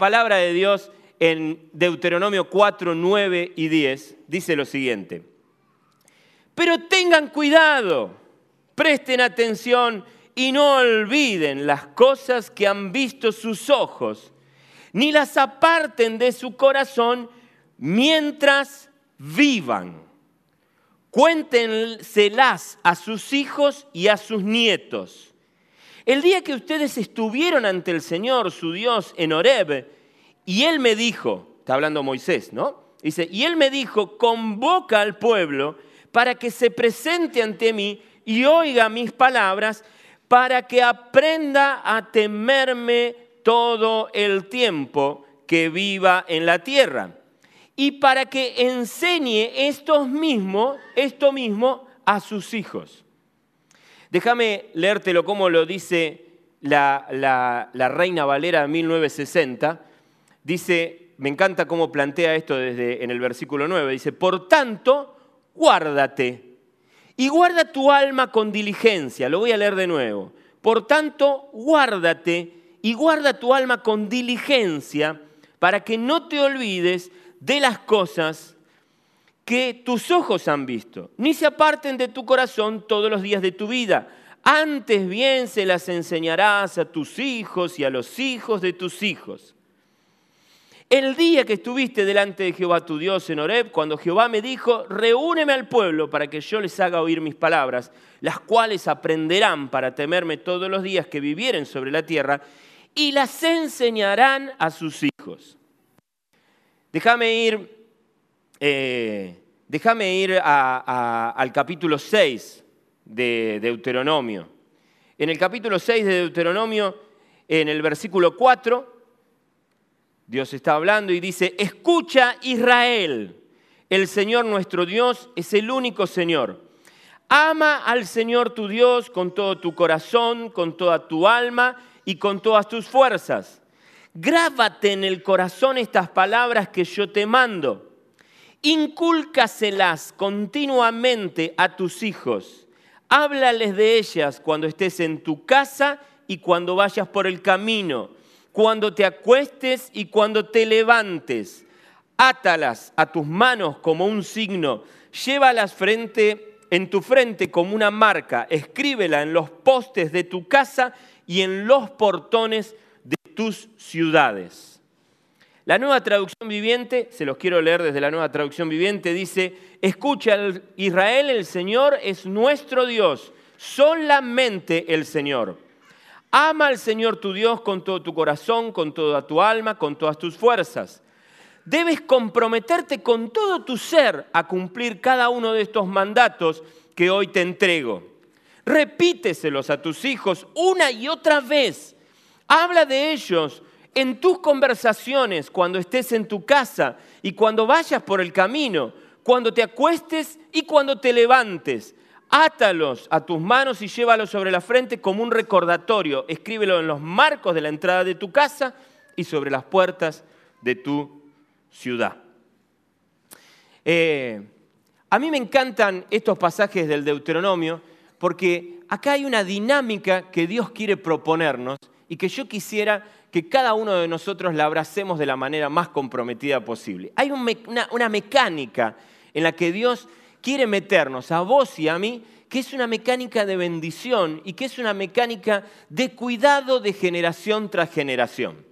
Palabra de Dios en Deuteronomio 4, 9 y 10 dice lo siguiente. Pero tengan cuidado, presten atención y no olviden las cosas que han visto sus ojos, ni las aparten de su corazón mientras vivan. Cuéntenselas a sus hijos y a sus nietos el día que ustedes estuvieron ante el Señor, su Dios, en Horeb, y Él me dijo, está hablando Moisés, ¿no? Dice, y Él me dijo, convoca al pueblo para que se presente ante mí y oiga mis palabras, para que aprenda a temerme todo el tiempo que viva en la tierra. Y para que enseñe esto mismo, esto mismo a sus hijos. Déjame leértelo como lo dice la, Reina Valera de 1960. Dice, me encanta cómo plantea esto desde en el versículo 9. Dice, por tanto, guárdate y guarda tu alma con diligencia. Lo voy a leer de nuevo. Por tanto, guárdate y guarda tu alma con diligencia para que no te olvides de las cosas que tus ojos han visto, ni se aparten de tu corazón todos los días de tu vida. Antes bien se las enseñarás a tus hijos y a los hijos de tus hijos. El día que estuviste delante de Jehová tu Dios en Horeb, cuando Jehová me dijo, reúneme al pueblo para que yo les haga oír mis palabras, las cuales aprenderán para temerme todos los días que vivieren sobre la tierra, y las enseñarán a sus hijos. Déjame ir eh, déjame ir al capítulo 6 de Deuteronomio. En el capítulo 6 de Deuteronomio, en el versículo 4, Dios está hablando y dice, escucha Israel, el Señor nuestro Dios es el único Señor. Ama al Señor tu Dios con todo tu corazón, con toda tu alma y con todas tus fuerzas. Grábate en el corazón estas palabras que yo te mando Incúlcaselas continuamente a tus hijos. Háblales de ellas cuando estés en tu casa y cuando vayas por el camino, cuando te acuestes y cuando te levantes. Átalas a tus manos como un signo, llévalas frente en tu frente como una marca, escríbela en los postes de tu casa y en los portones de tus ciudades. La nueva traducción viviente, se los quiero leer desde la nueva traducción viviente, dice, escucha Israel, el Señor es nuestro Dios, solamente el Señor. Ama al Señor tu Dios con todo tu corazón, con toda tu alma, con todas tus fuerzas. Debes comprometerte con todo tu ser a cumplir cada uno de estos mandatos que hoy te entrego. Repíteselos a tus hijos una y otra vez. Habla de ellos en tus conversaciones, cuando estés en tu casa y cuando vayas por el camino, cuando te acuestes y cuando te levantes. Átalos a tus manos y llévalos sobre la frente como un recordatorio. Escríbelo en los marcos de la entrada de tu casa y sobre las puertas de tu ciudad. Eh, a mí me encantan estos pasajes del Deuteronomio porque acá hay una dinámica que Dios quiere proponernos y que yo quisiera que cada uno de nosotros la abracemos de la manera más comprometida posible. Hay una, mecánica en la que Dios quiere meternos a vos y a mí, que es una mecánica de bendición y que es una mecánica de cuidado de generación tras generación.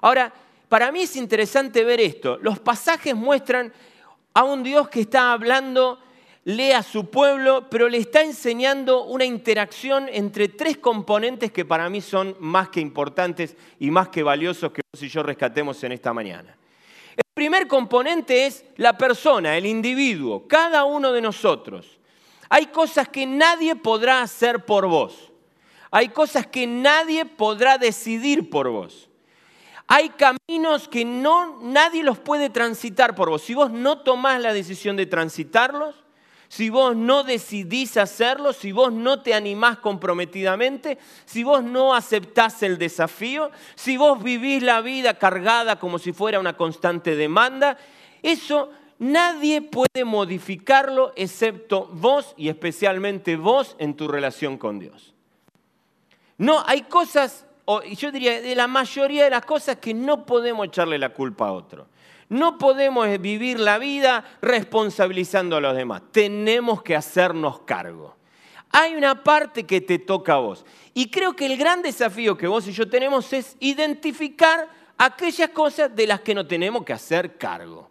Ahora, para mí es interesante ver esto. Los pasajes muestran a un Dios que está hablando lee a su pueblo, pero le está enseñando una interacción entre tres componentes que para mí son más que importantes y más que valiosos que vos y yo rescatemos en esta mañana. Primer componente es la persona, el individuo, cada uno de nosotros. Hay cosas que nadie podrá hacer por vos. Hay cosas que nadie podrá decidir por vos. Hay caminos que no nadie los puede transitar por vos. Si vos no tomás la decisión de transitarlos, si vos no decidís hacerlo, si vos no te animás comprometidamente, si vos no aceptás el desafío, si vos vivís la vida cargada como si fuera una constante demanda, eso nadie puede modificarlo excepto vos y especialmente vos en tu relación con Dios. No, hay cosas, yo diría, de la mayoría de las cosas que no podemos echarle la culpa a otro. No podemos vivir la vida responsabilizando a los demás. Tenemos que hacernos cargo. Hay una parte que te toca a vos. Y creo que el gran desafío que vos y yo tenemos es identificar aquellas cosas de las que no tenemos que hacer cargo.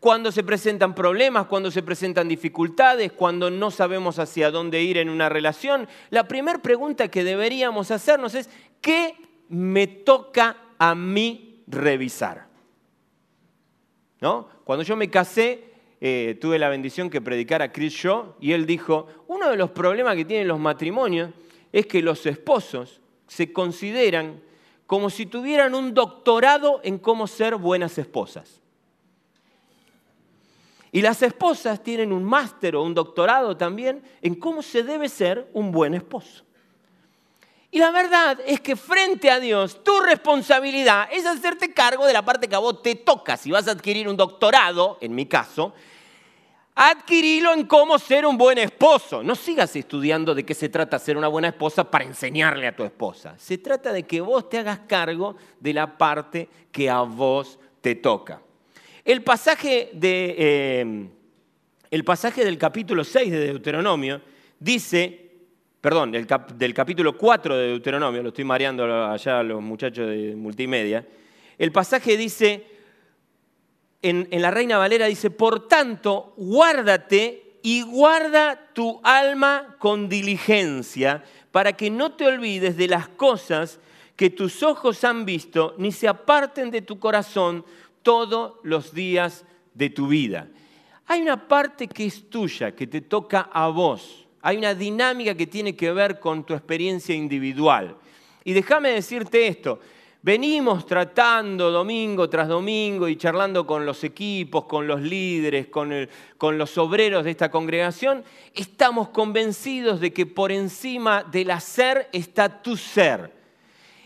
Cuando se presentan problemas, cuando se presentan dificultades, cuando no sabemos hacia dónde ir en una relación, la primera pregunta que deberíamos hacernos es, ¿qué me toca a mí revisar? Cuando yo me casé, eh, tuve la bendición que predicara Chris Shaw y él dijo, uno de los problemas que tienen los matrimonios es que los esposos se consideran como si tuvieran un doctorado en cómo ser buenas esposas. Y las esposas tienen un máster o un doctorado también en cómo se debe ser un buen esposo. Y la verdad es que frente a Dios, tu responsabilidad es hacerte cargo de la parte que a vos te toca. Si vas a adquirir un doctorado, en mi caso, adquirilo en cómo ser un buen esposo. No sigas estudiando de qué se trata ser una buena esposa para enseñarle a tu esposa. Se trata de que vos te hagas cargo de la parte que a vos te toca. El pasaje, de, eh, el pasaje del capítulo 6 de Deuteronomio dice perdón, del, capítulo 4 de Deuteronomio, lo estoy mareando allá a los muchachos de multimedia, el pasaje dice, en, en la Reina Valera dice, por tanto, guárdate y guarda tu alma con diligencia para que no te olvides de las cosas que tus ojos han visto, ni se aparten de tu corazón todos los días de tu vida. Hay una parte que es tuya, que te toca a vos hay una dinámica que tiene que ver con tu experiencia individual. Y déjame decirte esto, venimos tratando domingo tras domingo y charlando con los equipos, con los líderes, con, los obreros de esta congregación, estamos convencidos de que por encima del hacer está tu ser.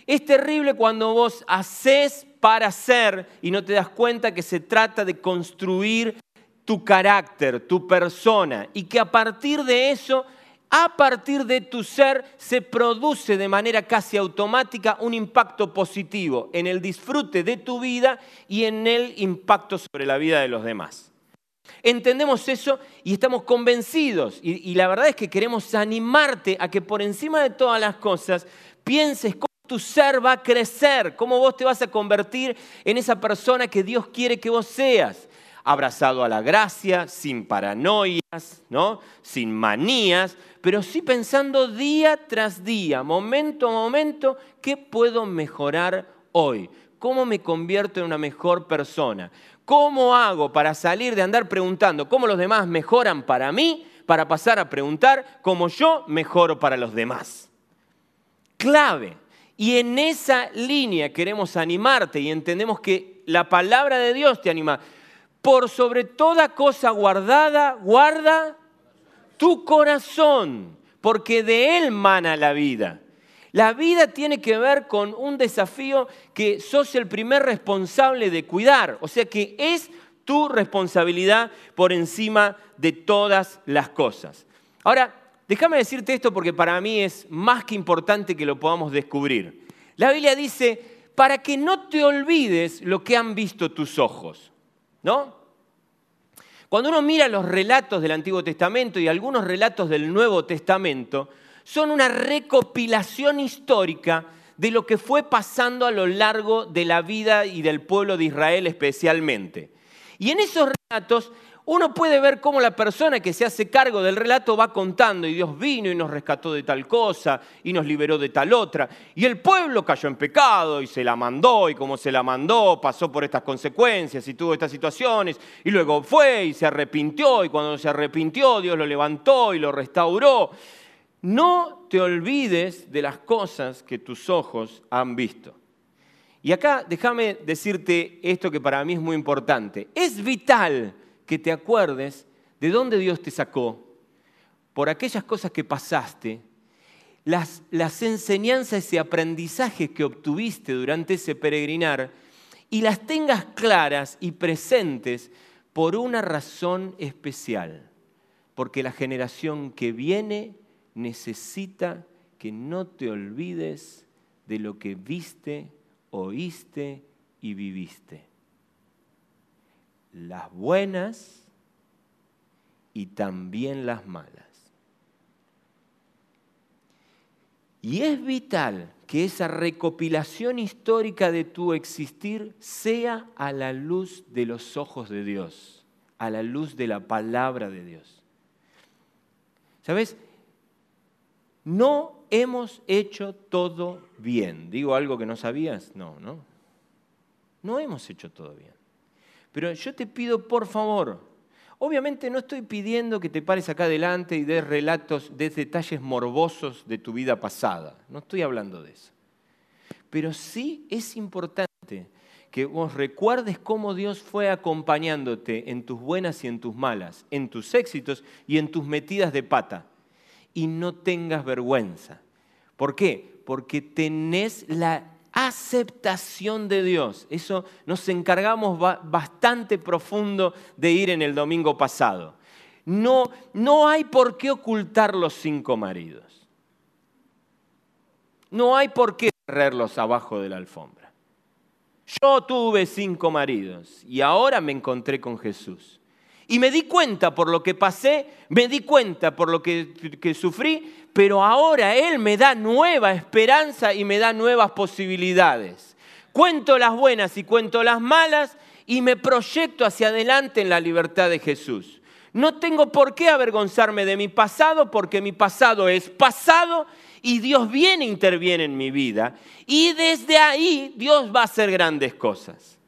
Es terrible cuando vos haces para ser y no te das cuenta que se trata de construir tu carácter, tu persona, y que a partir de eso, a partir de tu ser, se produce de manera casi automática un impacto positivo en el disfrute de tu vida y en el impacto sobre la vida de los demás. Entendemos eso y estamos convencidos, y, la verdad es que queremos animarte a que por encima de todas las cosas pienses cómo tu ser va a crecer, cómo vos te vas a convertir en esa persona que Dios quiere que vos seas abrazado a la gracia, sin paranoias, ¿no? sin manías, pero sí pensando día tras día, momento a momento, ¿qué puedo mejorar hoy? ¿Cómo me convierto en una mejor persona? ¿Cómo hago para salir de andar preguntando cómo los demás mejoran para mí, para pasar a preguntar cómo yo mejoro para los demás? Clave. Y en esa línea queremos animarte y entendemos que la palabra de Dios te anima por sobre toda cosa guardada, guarda tu corazón, porque de él mana la vida. La vida tiene que ver con un desafío que sos el primer responsable de cuidar, o sea que es tu responsabilidad por encima de todas las cosas. Ahora, déjame decirte esto porque para mí es más que importante que lo podamos descubrir. La Biblia dice, para que no te olvides lo que han visto tus ojos. Cuando uno mira los relatos del Antiguo Testamento y algunos relatos del Nuevo Testamento, son una recopilación histórica de lo que fue pasando a lo largo de la vida y del pueblo de Israel especialmente. Y en esos relatos uno puede ver cómo la persona que se hace cargo del relato va contando y Dios vino y nos rescató de tal cosa y nos liberó de tal otra. Y el pueblo cayó en pecado y se la mandó y como se la mandó pasó por estas consecuencias y tuvo estas situaciones y luego fue y se arrepintió y cuando se arrepintió Dios lo levantó y lo restauró. No te olvides de las cosas que tus ojos han visto. Y acá déjame decirte esto que para mí es muy importante. Es vital que te acuerdes de dónde Dios te sacó, por aquellas cosas que pasaste, las, enseñanzas y aprendizajes que obtuviste durante ese peregrinar, y las tengas claras y presentes por una razón especial, porque la generación que viene necesita que no te olvides de lo que viste, oíste y viviste las buenas y también las malas. Y es vital que esa recopilación histórica de tu existir sea a la luz de los ojos de Dios, a la luz de la palabra de Dios. ¿Sabes? No hemos hecho todo bien. ¿Digo algo que no sabías? No, no. No hemos hecho todo bien. Pero yo te pido, por favor, obviamente no estoy pidiendo que te pares acá adelante y des relatos, des detalles morbosos de tu vida pasada. No estoy hablando de eso. Pero sí es importante que vos recuerdes cómo Dios fue acompañándote en tus buenas y en tus malas, en tus éxitos y en tus metidas de pata. Y no tengas vergüenza. ¿Por qué? Porque tenés la aceptación de Dios. Eso nos encargamos bastante profundo de ir en el domingo pasado. No, no hay por qué ocultar los cinco maridos. No hay por qué cerrarlos abajo de la alfombra. Yo tuve cinco maridos y ahora me encontré con Jesús. Y me di cuenta por lo que pasé, me di cuenta por lo que, sufrí, pero ahora Él me da nueva esperanza y me da nuevas posibilidades. Cuento las buenas y cuento las malas y me proyecto hacia adelante en la libertad de Jesús. No tengo por qué avergonzarme de mi pasado porque mi pasado es pasado y Dios viene e interviene en mi vida. Y desde ahí Dios va a hacer grandes cosas.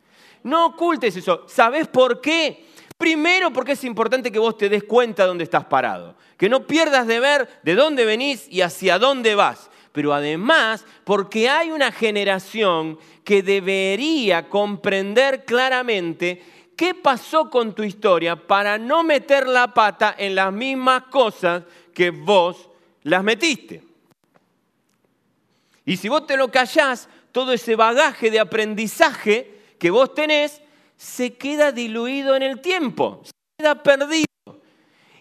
No ocultes eso. ¿Sabes por qué? Primero porque es importante que vos te des cuenta de dónde estás parado, que no pierdas de ver de dónde venís y hacia dónde vas. Pero además porque hay una generación que debería comprender claramente qué pasó con tu historia para no meter la pata en las mismas cosas que vos las metiste. Y si vos te lo callás, todo ese bagaje de aprendizaje que vos tenés se queda diluido en el tiempo, se queda perdido.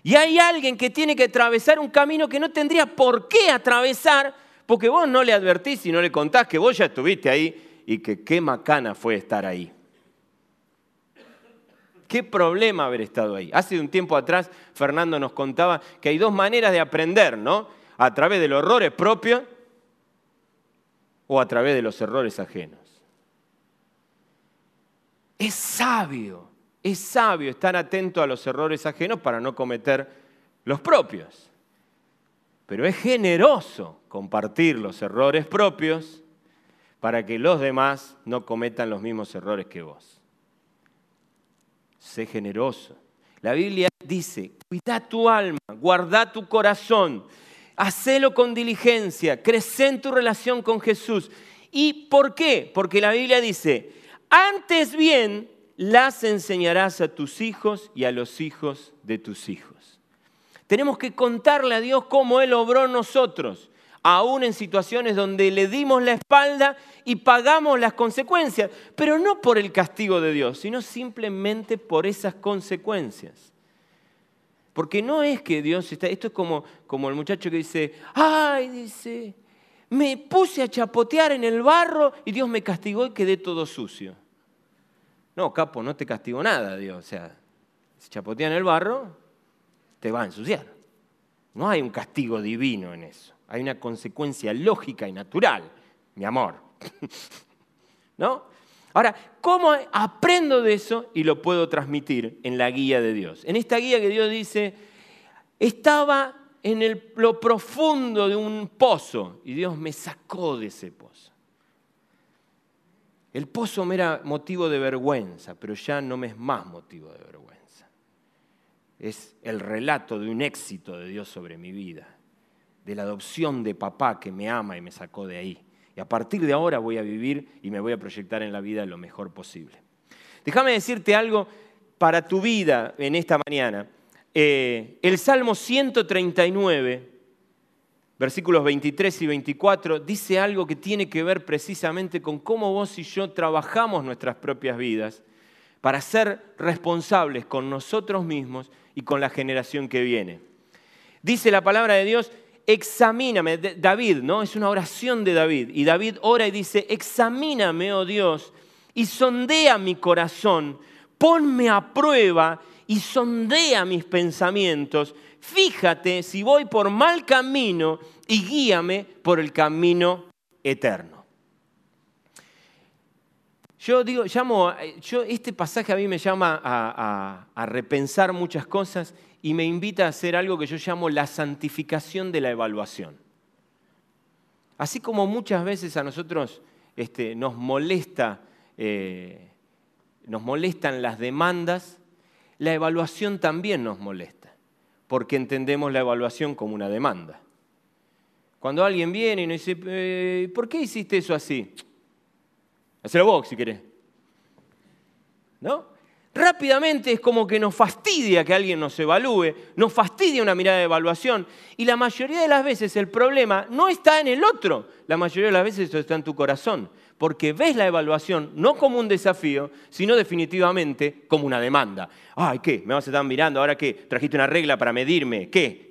Y hay alguien que tiene que atravesar un camino que no tendría por qué atravesar, porque vos no le advertís y no le contás que vos ya estuviste ahí y que qué macana fue estar ahí. Qué problema haber estado ahí. Hace un tiempo atrás Fernando nos contaba que hay dos maneras de aprender, ¿no? A través de los errores propios o a través de los errores ajenos. Es sabio, es sabio estar atento a los errores ajenos para no cometer los propios. Pero es generoso compartir los errores propios para que los demás no cometan los mismos errores que vos. Sé generoso. La Biblia dice, cuida tu alma, guarda tu corazón, hacelo con diligencia, crece en tu relación con Jesús. ¿Y por qué? Porque la Biblia dice, antes bien, las enseñarás a tus hijos y a los hijos de tus hijos. Tenemos que contarle a Dios cómo Él obró nosotros, aún en situaciones donde le dimos la espalda y pagamos las consecuencias, pero no por el castigo de Dios, sino simplemente por esas consecuencias. Porque no es que Dios está, esto es como, como el muchacho que dice, ay, dice, me puse a chapotear en el barro y Dios me castigó y quedé todo sucio. No, capo, no te castigó nada, Dios. O sea, si chapotea en el barro, te va a ensuciar. No hay un castigo divino en eso. Hay una consecuencia lógica y natural, mi amor. ¿No? Ahora, ¿cómo aprendo de eso y lo puedo transmitir en la guía de Dios? En esta guía que Dios dice, estaba en lo profundo de un pozo y Dios me sacó de ese pozo. El pozo me era motivo de vergüenza, pero ya no me es más motivo de vergüenza. Es el relato de un éxito de Dios sobre mi vida, de la adopción de papá que me ama y me sacó de ahí. Y a partir de ahora voy a vivir y me voy a proyectar en la vida lo mejor posible. Déjame decirte algo para tu vida en esta mañana. Eh, el Salmo 139, versículos 23 y 24, dice algo que tiene que ver precisamente con cómo vos y yo trabajamos nuestras propias vidas para ser responsables con nosotros mismos y con la generación que viene. Dice la palabra de Dios, examíname, David, ¿no? Es una oración de David. Y David ora y dice, examíname, oh Dios, y sondea mi corazón, ponme a prueba y sondea mis pensamientos. Fíjate si voy por mal camino y guíame por el camino eterno. Yo digo, llamo, yo, este pasaje a mí me llama a, repensar muchas cosas y me invita a hacer algo que yo llamo la santificación de la evaluación. Así como muchas veces a nosotros este, nos, molesta, eh, nos molestan las demandas, la evaluación también nos molesta, porque entendemos la evaluación como una demanda. Cuando alguien viene y nos dice, eh, ¿por qué hiciste eso así? Hacelo vos si querés. ¿No? Rápidamente es como que nos fastidia que alguien nos evalúe, nos fastidia una mirada de evaluación. Y la mayoría de las veces el problema no está en el otro, la mayoría de las veces está en tu corazón, porque ves la evaluación no como un desafío, sino definitivamente como una demanda. Ay, ¿qué? ¿Me vas a estar mirando? ¿Ahora qué? ¿Trajiste una regla para medirme? ¿Qué?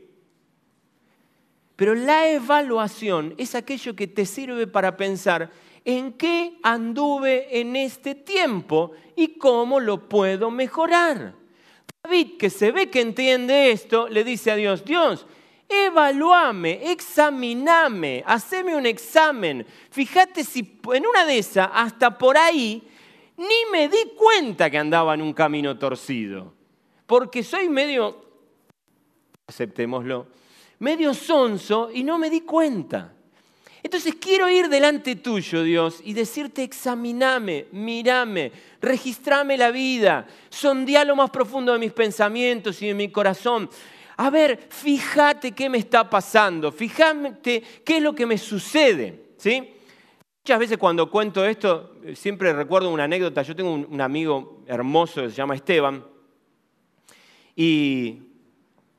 Pero la evaluación es aquello que te sirve para pensar en qué anduve en este tiempo y cómo lo puedo mejorar. David, que se ve que entiende esto, le dice a Dios, Dios, evalúame, examiname, haceme un examen. Fíjate si en una de esas, hasta por ahí, ni me di cuenta que andaba en un camino torcido. Porque soy medio, aceptémoslo, medio sonso y no me di cuenta. Entonces quiero ir delante tuyo, Dios, y decirte, examiname, mírame, registrame la vida, sondea lo más profundo de mis pensamientos y de mi corazón. A ver, fíjate qué me está pasando, fíjate qué es lo que me sucede. ¿sí? Muchas veces cuando cuento esto, siempre recuerdo una anécdota. Yo tengo un, amigo hermoso que se llama Esteban, y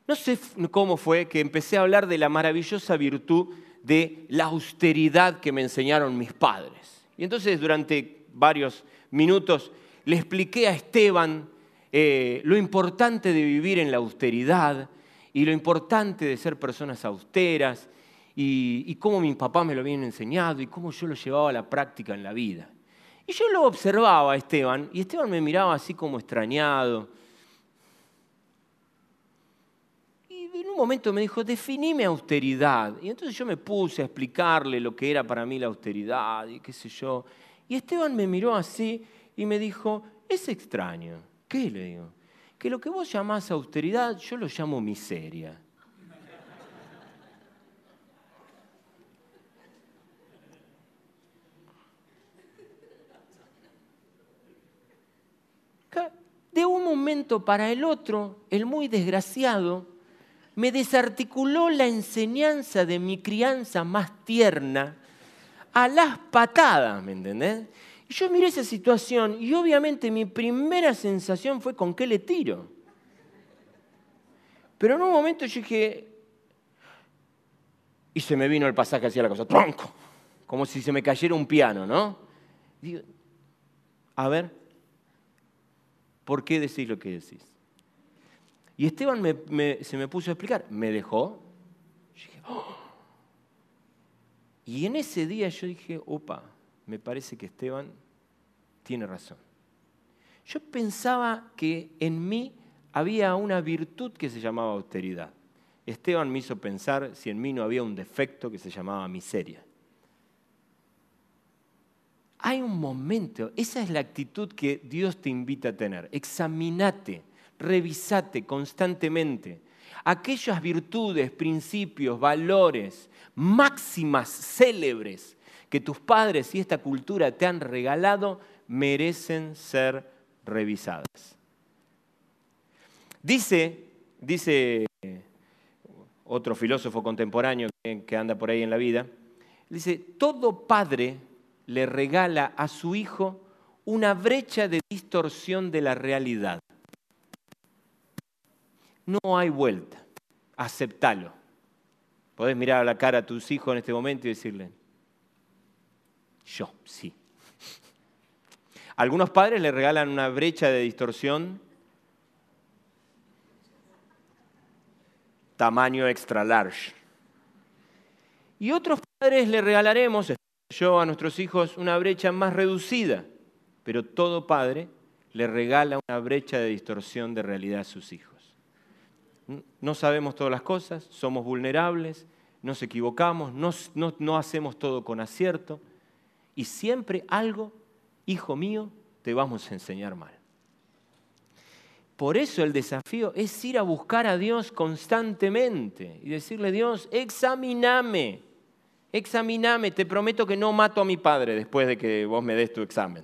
no sé cómo fue que empecé a hablar de la maravillosa virtud de la austeridad que me enseñaron mis padres. Y entonces durante varios minutos le expliqué a Esteban eh, lo importante de vivir en la austeridad y lo importante de ser personas austeras y, y cómo mi papá me lo habían enseñado y cómo yo lo llevaba a la práctica en la vida. Y yo lo observaba a Esteban y Esteban me miraba así como extrañado en un momento me dijo, definime austeridad. Y entonces yo me puse a explicarle lo que era para mí la austeridad y qué sé yo. Y Esteban me miró así y me dijo, es extraño. ¿Qué le digo? Que lo que vos llamás austeridad, yo lo llamo miseria. De un momento para el otro, el muy desgraciado me desarticuló la enseñanza de mi crianza más tierna a las patadas, ¿me entendés? Y yo miré esa situación y obviamente mi primera sensación fue con qué le tiro. Pero en un momento yo dije, y se me vino el pasaje hacia la cosa, tronco, como si se me cayera un piano, ¿no? Digo, a ver, ¿por qué decís lo que decís? Y Esteban se me puso a explicar, me dejó. Oh". Y en ese día yo dije, opa, me parece que Esteban tiene razón. Yo pensaba que en mí había una virtud que se llamaba austeridad. Esteban me hizo pensar si en mí no había un defecto que se llamaba miseria. hay un momento, esa es la actitud que Dios te invita a tener. Examinate, revisate constantemente aquellas virtudes, principios, valores, máximas célebres que tus padres y esta cultura te han regalado merecen ser revisadas. Dice, dice otro filósofo contemporáneo que anda por ahí en la vida, dice, todo padre le regala a su hijo una brecha de distorsión de la realidad. No hay vuelta, aceptalo. Podés mirar a la cara a tus hijos en este momento y decirle, yo, sí. Algunos padres le regalan una brecha de distorsión tamaño extra large. Y otros padres le regalaremos, yo a nuestros hijos, una brecha más reducida, pero todo padre le regala una brecha de distorsión de realidad a sus hijos. No sabemos todas las cosas, somos vulnerables, nos equivocamos, no, no hacemos todo con acierto y siempre algo, hijo mío, te vamos a enseñar mal. Por eso el desafío es ir a buscar a Dios constantemente y decirle, Dios, examiname, examiname, te prometo que no mato a mi padre después de que vos me des tu examen.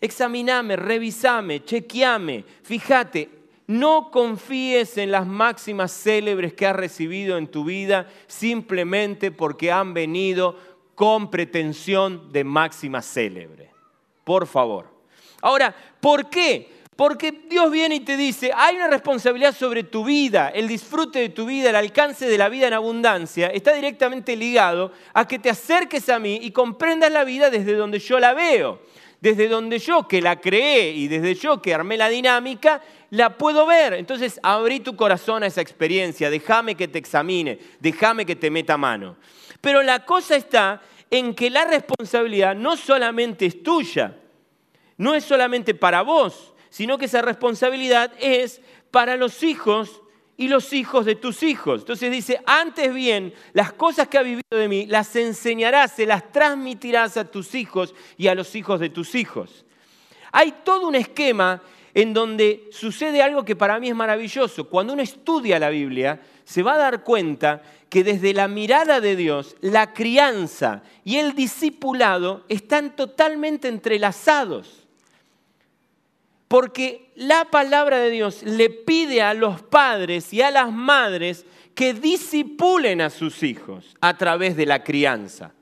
Examiname, revisame, chequeame, fíjate, no confíes en las máximas célebres que has recibido en tu vida simplemente porque han venido con pretensión de máxima célebre. Por favor. Ahora, ¿por qué? Porque Dios viene y te dice, hay una responsabilidad sobre tu vida, el disfrute de tu vida, el alcance de la vida en abundancia, está directamente ligado a que te acerques a mí y comprendas la vida desde donde yo la veo, desde donde yo que la creé y desde yo que armé la dinámica, la puedo ver. Entonces abrí tu corazón a esa experiencia, déjame que te examine, déjame que te meta mano. Pero la cosa está en que la responsabilidad no solamente es tuya, no es solamente para vos, sino que esa responsabilidad es para los hijos y los hijos de tus hijos. Entonces dice, antes bien, las cosas que ha vivido de mí, las enseñarás, se las transmitirás a tus hijos y a los hijos de tus hijos. Hay todo un esquema en donde sucede algo que para mí es maravilloso. Cuando uno estudia la Biblia, se va a dar cuenta que desde la mirada de Dios, la crianza y el discipulado están totalmente entrelazados. Porque la palabra de Dios le pide a los padres y a las madres que disipulen a sus hijos a través de la crianza.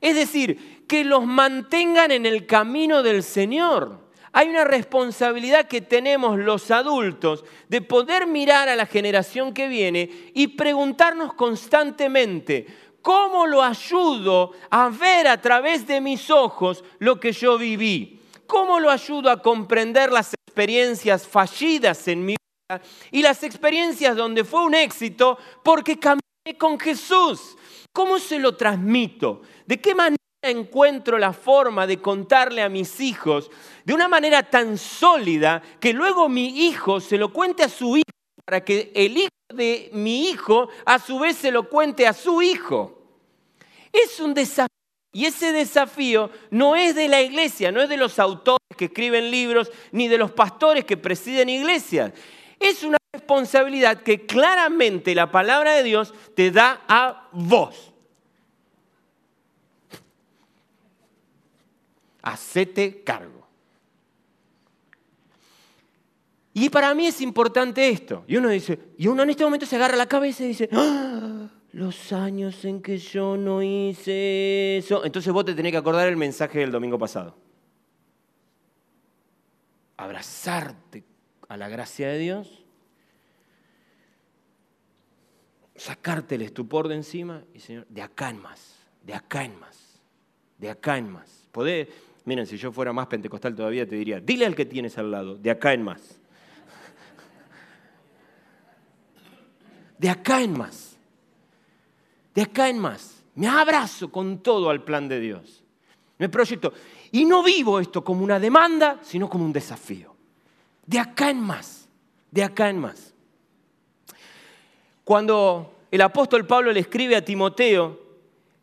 Es decir, que los mantengan en el camino del Señor. Hay una responsabilidad que tenemos los adultos de poder mirar a la generación que viene y preguntarnos constantemente, ¿cómo lo ayudo a ver a través de mis ojos lo que yo viví? ¿Cómo lo ayudo a comprender las experiencias fallidas en mi vida y las experiencias donde fue un éxito porque caminé con Jesús? ¿Cómo se lo transmito? ¿De qué manera encuentro la forma de contarle a mis hijos de una manera tan sólida que luego mi hijo se lo cuente a su hijo para que el hijo de mi hijo a su vez se lo cuente a su hijo? Es un desafío y ese desafío no es de la iglesia, no es de los autores que escriben libros, ni de los pastores que presiden iglesias. Es una responsabilidad que claramente la palabra de Dios te da a vos. Hacete cargo. Y para mí es importante esto. Y uno dice, y uno en este momento se agarra la cabeza y dice, ¡Ah! Los años en que yo no hice eso. Entonces vos te tenés que acordar el mensaje del domingo pasado. Abrazarte a la gracia de Dios, sacarte el estupor de encima y Señor, de acá en más, de acá en más, de acá en más. Podés, miren, si yo fuera más pentecostal todavía te diría, dile al que tienes al lado, de acá en más. De acá en más de acá en más. Me abrazo con todo al plan de Dios. Me proyecto. Y no vivo esto como una demanda, sino como un desafío. De acá en más. De acá en más. Cuando el apóstol Pablo le escribe a Timoteo,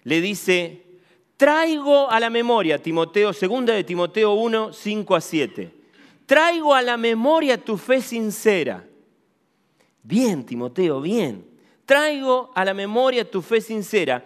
le dice, Traigo a la memoria, Timoteo, segunda de Timoteo 1, 5 a 7. Traigo a la memoria tu fe sincera. Bien, Timoteo, bien. Traigo a la memoria tu fe sincera,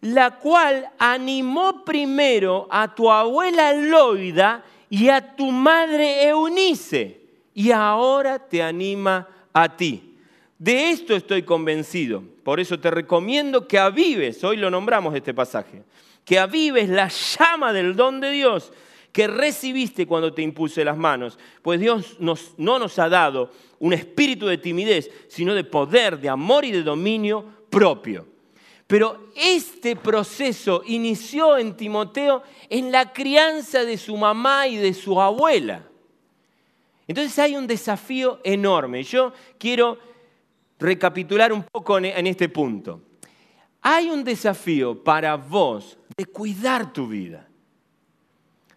la cual animó primero a tu abuela Loida y a tu madre Eunice, y ahora te anima a ti. De esto estoy convencido. Por eso te recomiendo que avives, hoy lo nombramos este pasaje, que avives la llama del don de Dios que recibiste cuando te impuse las manos. Pues Dios no nos ha dado un espíritu de timidez, sino de poder, de amor y de dominio propio. Pero este proceso inició en Timoteo en la crianza de su mamá y de su abuela. Entonces hay un desafío enorme. Yo quiero recapitular un poco en este punto. Hay un desafío para vos de cuidar tu vida.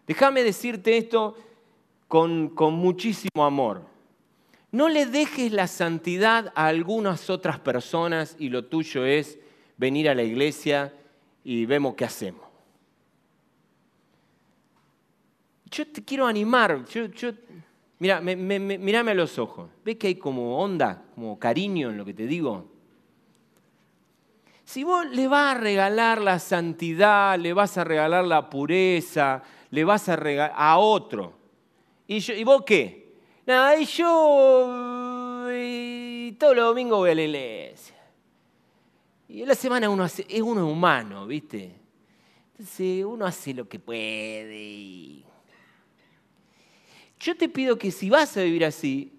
Déjame decirte esto con, muchísimo amor. No le dejes la santidad a algunas otras personas y lo tuyo es venir a la iglesia y vemos qué hacemos. Yo te quiero animar, mira, mírame a los ojos. ¿Ves que hay como onda, como cariño en lo que te digo? Si vos le vas a regalar la santidad, le vas a regalar la pureza, le vas a regalar a otro, ¿y, vos qué? Nada, y yo y todos los domingos voy a la iglesia. Y en la semana uno es uno humano, ¿viste? Entonces uno hace lo que puede. Yo te pido que si vas a vivir así,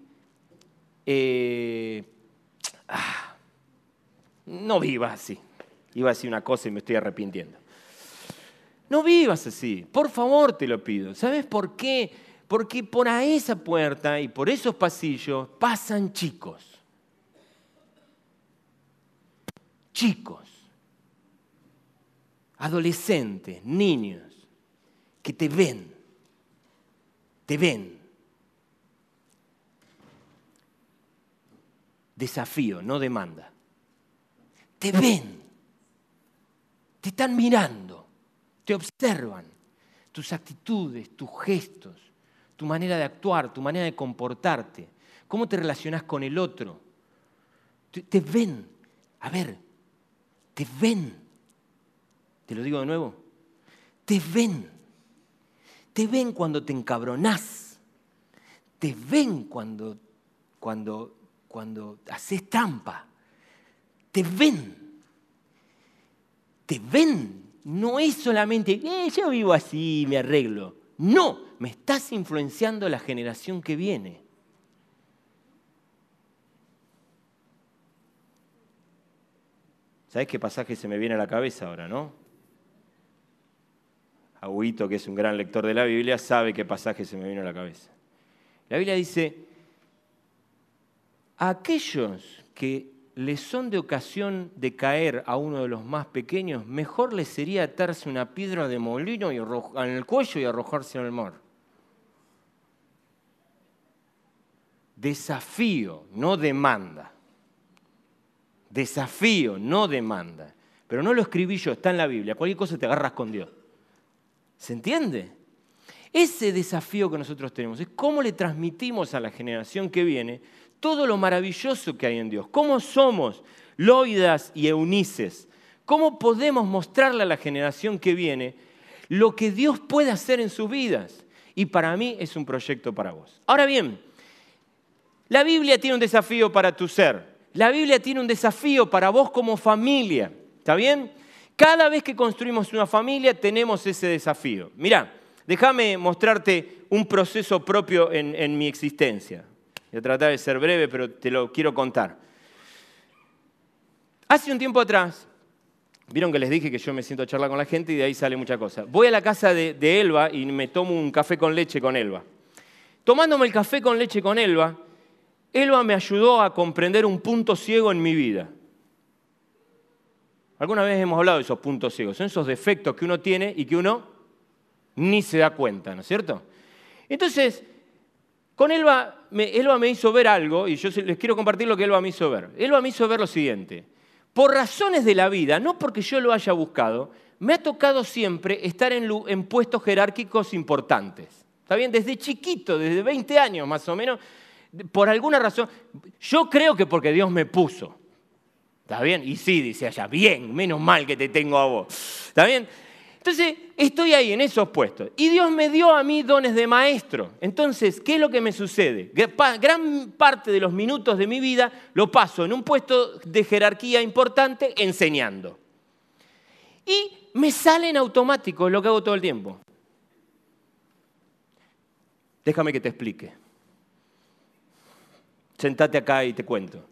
eh, ah, no vivas así. Iba a decir una cosa y me estoy arrepintiendo. No vivas así. Por favor, te lo pido. ¿Sabes por qué? Porque por a esa puerta y por esos pasillos pasan chicos. Chicos. Adolescentes, niños, que te ven. Te ven. Desafío, no demanda te ven, te están mirando, te observan, tus actitudes, tus gestos, tu manera de actuar, tu manera de comportarte, cómo te relacionas con el otro. Te, ven, a ver, te ven. Te lo digo de nuevo, te ven. Te ven cuando te encabronás. Te ven cuando, cuando, cuando haces trampa te ven. Te ven. No es solamente, eh, yo vivo así, me arreglo. No, me estás influenciando la generación que viene. ¿Sabes qué pasaje se me viene a la cabeza ahora, no? Agüito, que es un gran lector de la Biblia, sabe qué pasaje se me viene a la cabeza. La Biblia dice, aquellos que les son de ocasión de caer a uno de los más pequeños, mejor les sería atarse una piedra de molino y en el cuello y arrojarse el mar. Desafío, no demanda. Desafío, no demanda. Pero no lo escribí yo, está en la Biblia. Cualquier cosa te agarras con Dios. ¿Se entiende? Ese desafío que nosotros tenemos es cómo le transmitimos a la generación que viene todo lo maravilloso que hay en Dios. ¿Cómo somos Loidas y Eunices? ¿Cómo podemos mostrarle a la generación que viene lo que Dios puede hacer en sus vidas? Y para mí es un proyecto para vos. Ahora bien, la Biblia tiene un desafío para tu ser. La Biblia tiene un desafío para vos como familia. ¿Está bien? Cada vez que construimos una familia tenemos ese desafío. Mirá, déjame mostrarte un proceso propio en, en mi existencia. Voy a tratar de ser breve, pero te lo quiero contar. Hace un tiempo atrás, vieron que les dije que yo me siento a charlar con la gente y de ahí sale mucha cosa. Voy a la casa de, Elba y me tomo un café con leche con Elba. Tomándome el café con leche con Elba, Elba me ayudó a comprender un punto ciego en mi vida. Alguna vez hemos hablado de esos puntos ciegos, son esos defectos que uno tiene y que uno ni se da cuenta, ¿no es cierto? Entonces, con Elba me, Elba me hizo ver algo, y yo les quiero compartir lo que Elba me hizo ver. Elba me hizo ver lo siguiente. Por razones de la vida, no porque yo lo haya buscado, me ha tocado siempre estar en, en puestos jerárquicos importantes. ¿Está bien? Desde chiquito, desde 20 años más o menos, por alguna razón, yo creo que porque Dios me puso. ¿Está bien? Y sí, dice allá, bien, menos mal que te tengo a vos. ¿Está bien? Entonces, estoy ahí en esos puestos. Y Dios me dio a mí dones de maestro. Entonces, ¿qué es lo que me sucede? Gran parte de los minutos de mi vida lo paso en un puesto de jerarquía importante enseñando. Y me sale en automático lo que hago todo el tiempo. Déjame que te explique. Sentate acá y te cuento.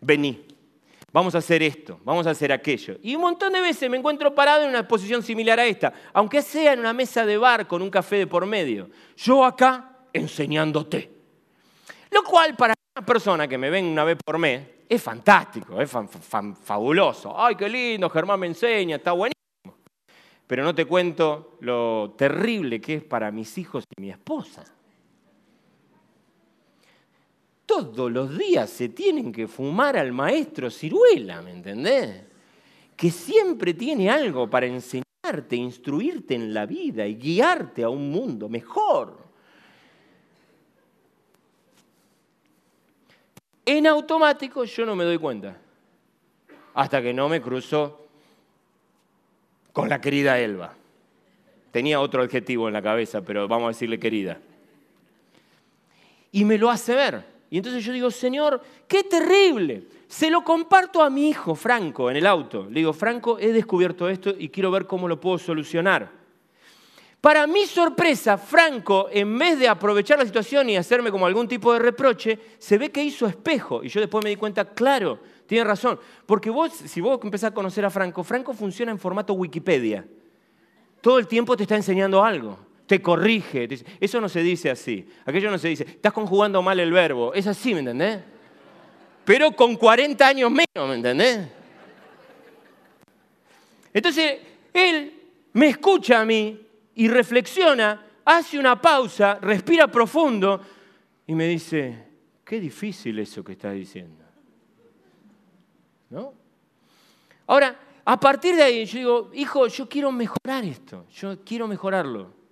Vení vamos a hacer esto, vamos a hacer aquello. Y un montón de veces me encuentro parado en una posición similar a esta, aunque sea en una mesa de bar con un café de por medio. Yo acá enseñándote. Lo cual para una persona que me ven una vez por mes es fantástico, es fabuloso. Ay, qué lindo, Germán me enseña, está buenísimo. Pero no te cuento lo terrible que es para mis hijos y mi esposa todos los días se tienen que fumar al maestro ciruela, ¿me entendés? Que siempre tiene algo para enseñarte, instruirte en la vida y guiarte a un mundo mejor. En automático yo no me doy cuenta, hasta que no me cruzo con la querida Elba. Tenía otro adjetivo en la cabeza, pero vamos a decirle querida. Y me lo hace ver. Y entonces yo digo, Señor, qué terrible. Se lo comparto a mi hijo Franco en el auto. Le digo, Franco, he descubierto esto y quiero ver cómo lo puedo solucionar. Para mi sorpresa, Franco, en vez de aprovechar la situación y hacerme como algún tipo de reproche, se ve que hizo espejo. Y yo después me di cuenta, claro, tiene razón. Porque vos, si vos empezás a conocer a Franco, Franco funciona en formato Wikipedia. Todo el tiempo te está enseñando algo te corrige. eso no se dice así. Aquello no se dice, estás conjugando mal el verbo. Es así, ¿me entendés? Pero con 40 años menos, ¿me entendés? Entonces, él me escucha a mí y reflexiona, hace una pausa, respira profundo y me dice, qué difícil eso que estás diciendo. ¿No? Ahora, a partir de ahí yo digo, hijo, yo quiero mejorar esto, yo quiero mejorarlo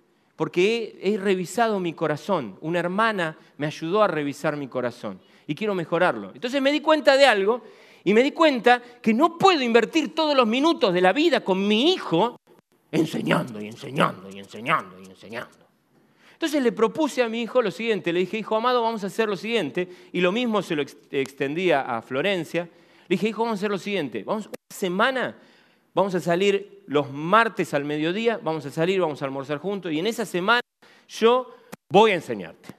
porque he, revisado mi corazón. Una hermana me ayudó a revisar mi corazón y quiero mejorarlo. Entonces me di cuenta de algo y me di cuenta que no puedo invertir todos los minutos de la vida con mi hijo enseñando y enseñando y enseñando y enseñando. Entonces le propuse a mi hijo lo siguiente, le dije, hijo amado, vamos a hacer lo siguiente, y lo mismo se lo extendía a Florencia. Le dije, hijo, vamos a hacer lo siguiente, vamos una semana Vamos a salir los martes al mediodía, vamos a salir, vamos a almorzar juntos y en esa semana yo voy a enseñarte.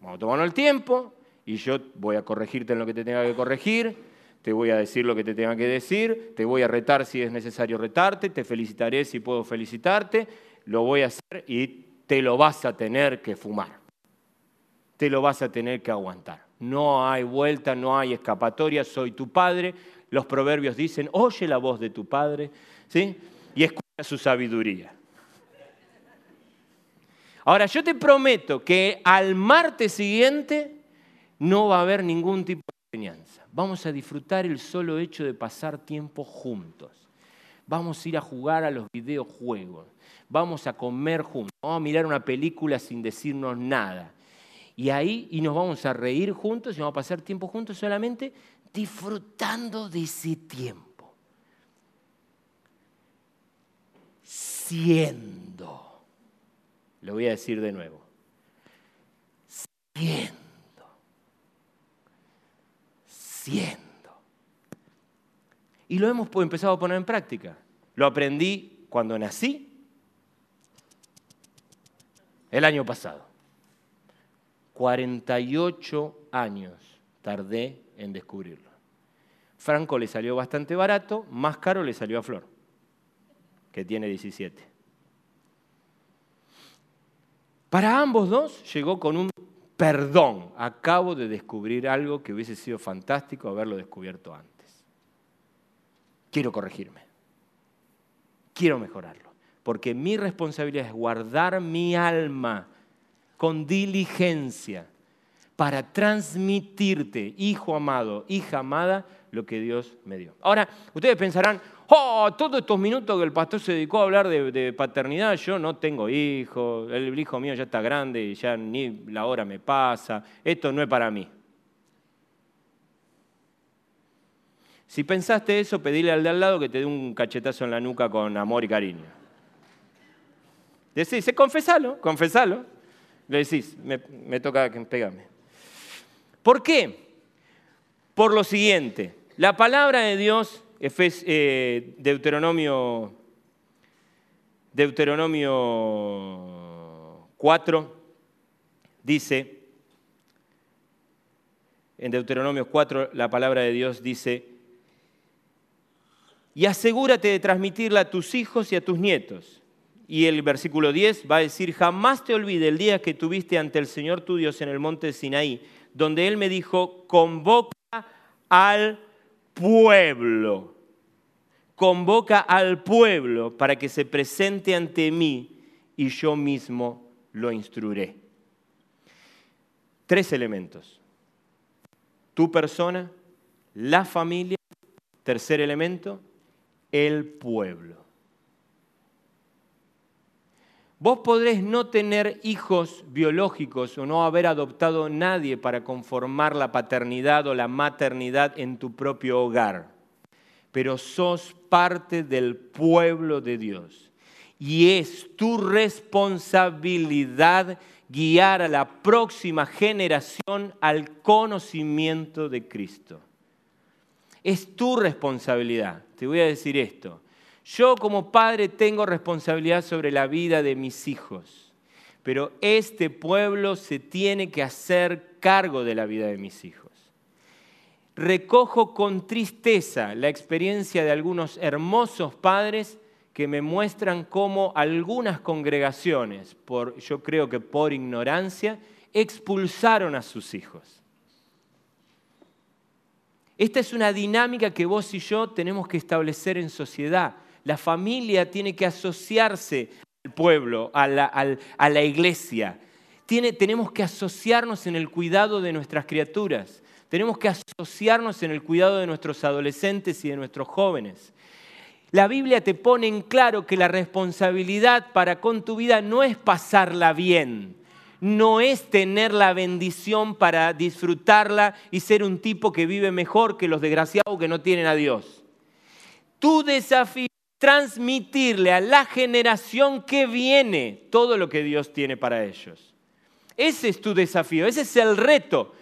Vamos a el tiempo y yo voy a corregirte en lo que te tenga que corregir, te voy a decir lo que te tenga que decir, te voy a retar si es necesario retarte, te felicitaré si puedo felicitarte, lo voy a hacer y te lo vas a tener que fumar. Te lo vas a tener que aguantar. No hay vuelta, no hay escapatoria, soy tu padre, los proverbios dicen, oye la voz de tu padre, ¿sí? Y escucha su sabiduría. Ahora, yo te prometo que al martes siguiente no va a haber ningún tipo de enseñanza. Vamos a disfrutar el solo hecho de pasar tiempo juntos. Vamos a ir a jugar a los videojuegos. Vamos a comer juntos. Vamos a mirar una película sin decirnos nada. Y ahí y nos vamos a reír juntos y vamos a pasar tiempo juntos solamente disfrutando de ese tiempo. Siendo, lo voy a decir de nuevo, siendo, siendo. Y lo hemos empezado a poner en práctica. Lo aprendí cuando nací, el año pasado. 48 años tardé en descubrirlo. Franco le salió bastante barato, más caro le salió a Flor, que tiene 17. Para ambos dos llegó con un perdón. Acabo de descubrir algo que hubiese sido fantástico haberlo descubierto antes. Quiero corregirme. Quiero mejorarlo. Porque mi responsabilidad es guardar mi alma con diligencia para transmitirte, hijo amado, hija amada, lo que Dios me dio. Ahora, ustedes pensarán, oh, todos estos minutos que el pastor se dedicó a hablar de, paternidad, yo no tengo hijos, el hijo mío ya está grande y ya ni la hora me pasa, esto no es para mí. Si pensaste eso, pedile al de al lado que te dé un cachetazo en la nuca con amor y cariño. Decís, confesalo, confesalo. Le decís, me, toca pegarme. ¿Por qué? Por lo siguiente, la palabra de Dios, eh, Deuteronomio, Deuteronomio 4, dice, en Deuteronomio 4 la palabra de Dios dice, y asegúrate de transmitirla a tus hijos y a tus nietos. Y el versículo 10 va a decir, jamás te olvide el día que tuviste ante el Señor tu Dios en el monte de Sinaí, donde Él me dijo, convoca al pueblo. Convoca al pueblo para que se presente ante mí y yo mismo lo instruiré. Tres elementos. Tu persona, la familia, tercer elemento, el pueblo. Vos podréis no tener hijos biológicos o no haber adoptado nadie para conformar la paternidad o la maternidad en tu propio hogar, pero sos parte del pueblo de Dios. Y es tu responsabilidad guiar a la próxima generación al conocimiento de Cristo. Es tu responsabilidad. Te voy a decir esto. Yo como padre tengo responsabilidad sobre la vida de mis hijos, pero este pueblo se tiene que hacer cargo de la vida de mis hijos. Recojo con tristeza la experiencia de algunos hermosos padres que me muestran cómo algunas congregaciones, por, yo creo que por ignorancia, expulsaron a sus hijos. Esta es una dinámica que vos y yo tenemos que establecer en sociedad la familia tiene que asociarse al pueblo, a la, iglesia. tenemos que asociarnos en el cuidado de nuestras criaturas. Tenemos que asociarnos en el cuidado de nuestros adolescentes y de nuestros jóvenes. La Biblia te pone en claro que la responsabilidad para con tu vida no es pasarla bien, no es tener la bendición para disfrutarla y ser un tipo que vive mejor que los desgraciados que no tienen a Dios. Tu desafío transmitirle a la generación que viene todo lo que Dios tiene para ellos. Ese es tu desafío, ese es el reto.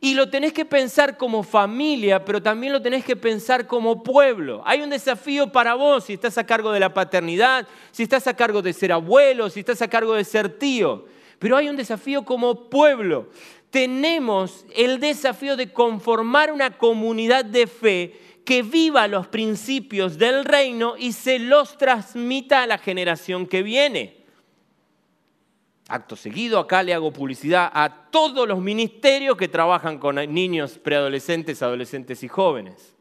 Y lo tenés que pensar como familia, pero también lo tenés que pensar como pueblo. Hay un desafío para vos si estás a cargo de la paternidad, si estás a cargo de ser abuelo, si estás a cargo de ser tío. Pero hay un desafío como pueblo. Tenemos el desafío de conformar una comunidad de fe que viva los principios del reino y se los transmita a la generación que viene. Acto seguido, acá le hago publicidad a todos los ministerios que trabajan con niños, preadolescentes, adolescentes y jóvenes.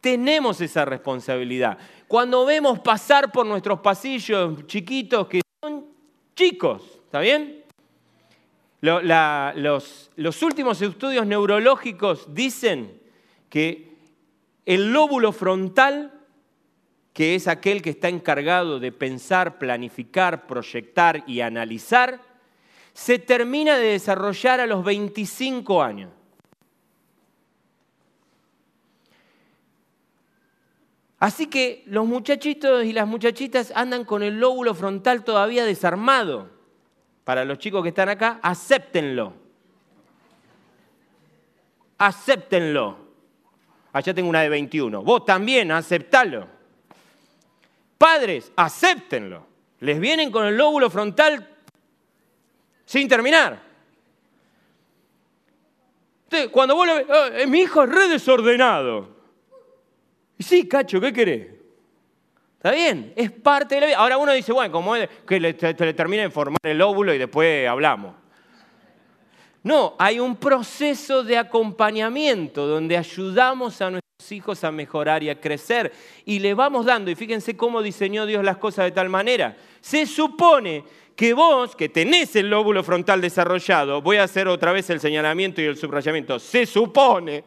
Tenemos esa responsabilidad. Cuando vemos pasar por nuestros pasillos chiquitos que son chicos, ¿está bien? los, los últimos estudios neurológicos dicen que el lóbulo frontal, que es aquel que está encargado de pensar, planificar, proyectar y analizar, se termina de desarrollar a los 25 años. Así que los muchachitos y las muchachitas andan con el lóbulo frontal todavía desarmado. Para los chicos que están acá, acéptenlo. Acéptenlo. Allá tengo una de 21. Vos también, aceptalo. Padres, acéptenlo. Les vienen con el lóbulo frontal sin terminar. cuando vos lo ves, oh, mi hijo es re desordenado. Y sí, cacho, ¿qué querés? Está bien, es parte de la vida. Ahora uno dice, bueno, como es, que le, le termine de formar el óvulo y después hablamos. No, hay un proceso de acompañamiento donde ayudamos a nuestros hijos a mejorar y a crecer y le vamos dando, y fíjense cómo diseñó Dios las cosas de tal manera. Se supone que vos, que tenés el lóbulo frontal desarrollado, voy a hacer otra vez el señalamiento y el subrayamiento, se supone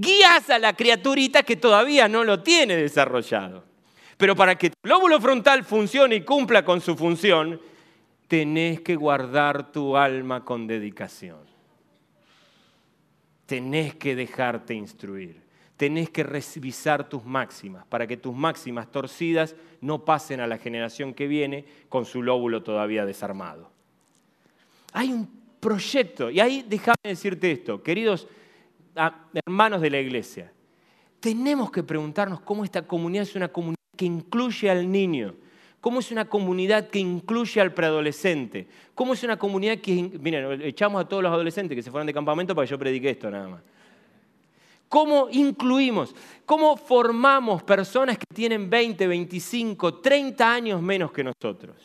Guías a la criaturita que todavía no lo tiene desarrollado. Pero para que el lóbulo frontal funcione y cumpla con su función, tenés que guardar tu alma con dedicación. Tenés que dejarte instruir. Tenés que revisar tus máximas para que tus máximas torcidas no pasen a la generación que viene con su lóbulo todavía desarmado. Hay un proyecto, y ahí déjame decirte esto, queridos ah, hermanos de la iglesia, tenemos que preguntarnos cómo esta comunidad es una comunidad que incluye al niño, cómo es una comunidad que incluye al preadolescente, cómo es una comunidad que... Miren, echamos a todos los adolescentes que se fueron de campamento para que yo predique esto nada más. ¿Cómo incluimos? ¿Cómo formamos personas que tienen 20, 25, 30 años menos que nosotros?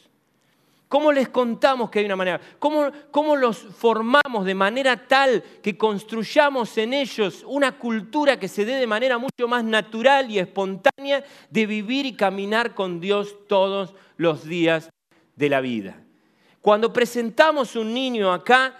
¿Cómo les contamos que hay una manera? ¿Cómo, ¿Cómo, los formamos de manera tal que construyamos en ellos una cultura que se dé de manera mucho más natural y espontánea de vivir y caminar con Dios todos los días de la vida? Cuando presentamos un niño acá,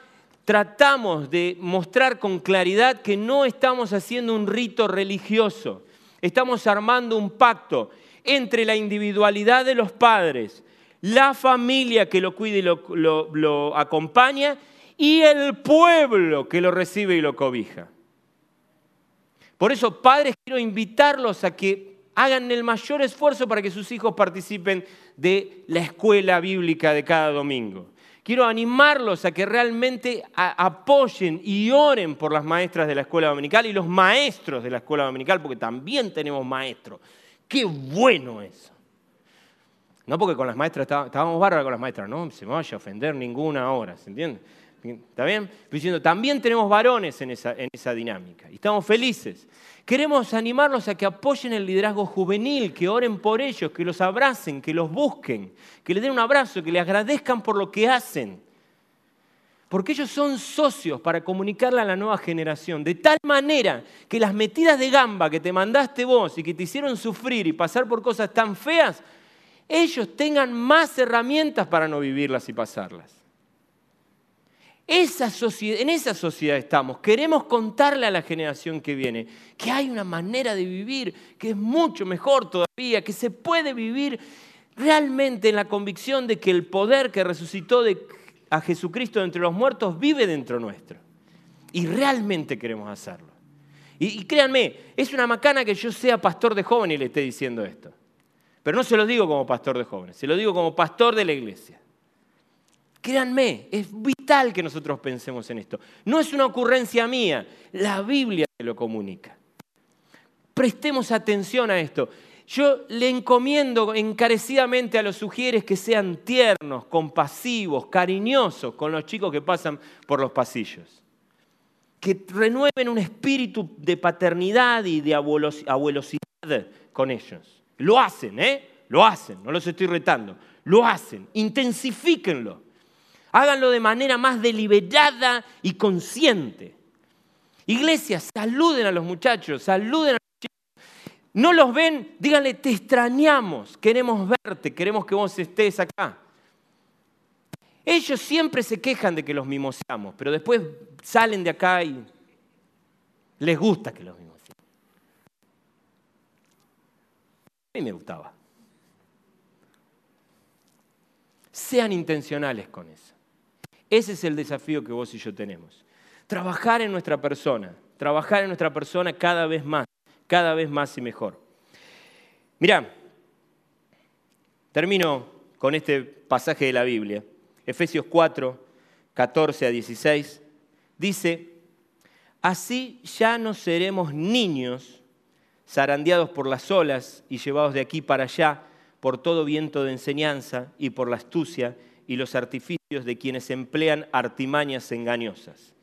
tratamos de mostrar con claridad que no estamos haciendo un rito religioso, estamos armando un pacto entre la individualidad de los padres, la familia que lo cuida y lo, acompaña y el pueblo que lo recibe y lo cobija. Por eso, padres, quiero invitarlos a que hagan el mayor esfuerzo para que sus hijos participen de la escuela bíblica de cada domingo. Quiero animarlos a que realmente apoyen y oren por las maestras de la escuela dominical y los maestros de la escuela dominical, porque también tenemos maestros. Qué bueno eso. No porque con las maestras estábamos bárbaros con las maestras, no se me vaya a ofender ninguna ahora, ¿se entiende? ¿Está bien? Diciendo, también tenemos varones en esa, dinámica y estamos felices. Queremos animarlos a que apoyen el liderazgo juvenil, que oren por ellos, que los abracen, que los busquen, que les den un abrazo, que les agradezcan por lo que hacen. Porque ellos son socios para comunicarle a la nueva generación, de tal manera que las metidas de gamba que te mandaste vos y que te hicieron sufrir y pasar por cosas tan feas, ellos tengan más herramientas para no vivirlas y pasarlas en esa sociedad estamos. Queremos contarle a la generación que viene que hay una manera de vivir que es mucho mejor todavía, que se puede vivir realmente en la convicción de que el poder que resucitó a Jesucristo entre los muertos vive dentro nuestro. Y realmente queremos hacerlo. Y, y créanme, es una macana que yo sea pastor de jóvenes y le esté diciendo esto. Pero no se lo digo como pastor de jóvenes, se lo digo como pastor de la iglesia. Créanme, es vital que nosotros pensemos en esto. No es una ocurrencia mía, la Biblia lo comunica. Prestemos atención a esto. Yo le encomiendo encarecidamente a los sugieres que sean tiernos, compasivos, cariñosos con los chicos que pasan por los pasillos. Que renueven un espíritu de paternidad y de abuelosidad con ellos. Lo hacen, ¿eh? Lo hacen, no los estoy retando. Lo hacen, intensifíquenlo. Háganlo de manera más deliberada y consciente. Iglesias, saluden a los muchachos, saluden a los chicos. No los ven, díganle, te extrañamos, queremos verte, queremos que vos estés acá. Ellos siempre se quejan de que los mimoseamos, pero después salen de acá y les gusta que los mimoseamos. A mí me gustaba. Sean intencionales con eso. Ese es el desafío que vos y yo tenemos. Trabajar en nuestra persona, trabajar en nuestra persona cada vez más, cada vez más y mejor. Mirá, termino con este pasaje de la Biblia. Efesios 4, 14 a 16. Dice, así ya no seremos niños zarandeados por las olas y llevados de aquí para allá por todo viento de enseñanza y por la astucia y los artificios de quienes emplean artimañas engañosas.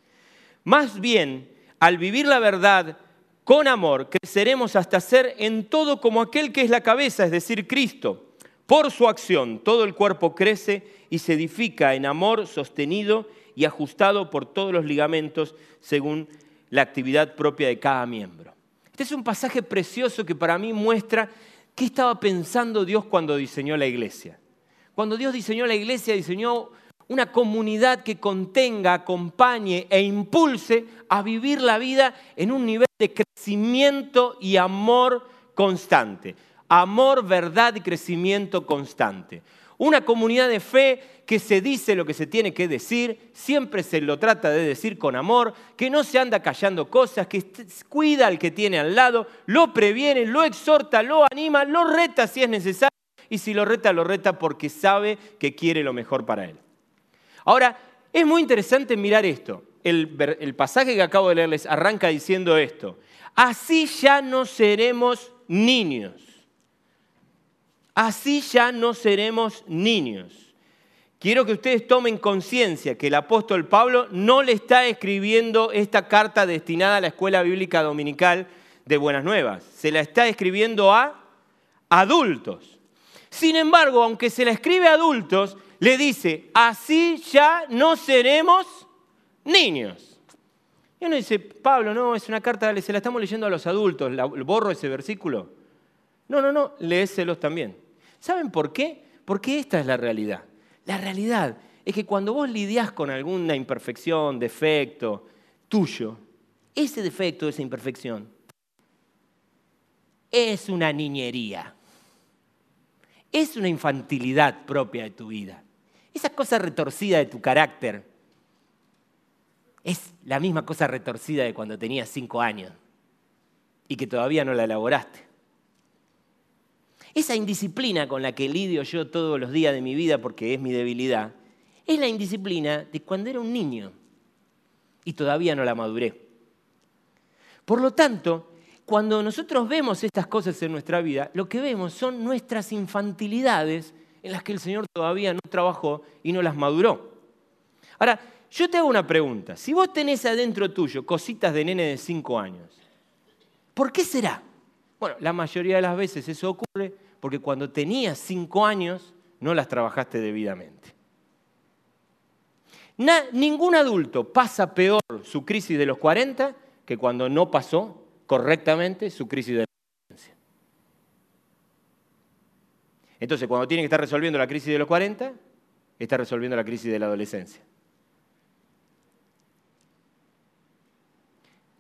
Más bien, al vivir la verdad con amor, creceremos hasta ser en todo como aquel que es la cabeza, es decir, Cristo. Por su acción, todo el cuerpo crece y se edifica en amor sostenido y ajustado por todos los ligamentos según la actividad propia de cada miembro. Es un pasaje precioso que para mí muestra qué estaba pensando Dios cuando diseñó la iglesia. Cuando Dios diseñó la iglesia, diseñó una comunidad que contenga, acompañe e impulse a vivir la vida en un nivel de crecimiento y amor constante. Amor, verdad y crecimiento constante. Una comunidad de fe que se dice lo que se tiene que decir, siempre se lo trata de decir con amor, que no se anda callando cosas, que cuida al que tiene al lado, lo previene, lo exhorta, lo anima, lo reta si es necesario y si lo reta, lo reta porque sabe que quiere lo mejor para él. Ahora, es muy interesante mirar esto. El, pasaje que acabo de leerles arranca diciendo esto. Así ya no seremos niños. Así ya no seremos niños. Quiero que ustedes tomen conciencia que el apóstol Pablo no le está escribiendo esta carta destinada a la escuela bíblica dominical de Buenas Nuevas. Se la está escribiendo a adultos. Sin embargo, aunque se la escribe a adultos, le dice, así ya no seremos niños. Y uno dice, Pablo, no, es una carta, se la estamos leyendo a los adultos, borro ese versículo. No, no, no, léeselos también. ¿Saben por qué? Porque esta es la realidad. La realidad es que cuando vos lidias con alguna imperfección, defecto tuyo, ese defecto, esa imperfección, es una niñería. Es una infantilidad propia de tu vida. Esa cosa retorcida de tu carácter es la misma cosa retorcida de cuando tenías cinco años y que todavía no la elaboraste. Esa indisciplina con la que lidio yo todos los días de mi vida porque es mi debilidad, es la indisciplina de cuando era un niño y todavía no la maduré. Por lo tanto, cuando nosotros vemos estas cosas en nuestra vida, lo que vemos son nuestras infantilidades en las que el Señor todavía no trabajó y no las maduró. Ahora, yo te hago una pregunta. Si vos tenés adentro tuyo cositas de nene de cinco años, ¿por qué será? Bueno, la mayoría de las veces eso ocurre porque cuando tenías cinco años no las trabajaste debidamente. ningún adulto pasa peor su crisis de los 40 que cuando no pasó correctamente su crisis de la adolescencia. Entonces, cuando tiene que estar resolviendo la crisis de los 40, está resolviendo la crisis de la adolescencia.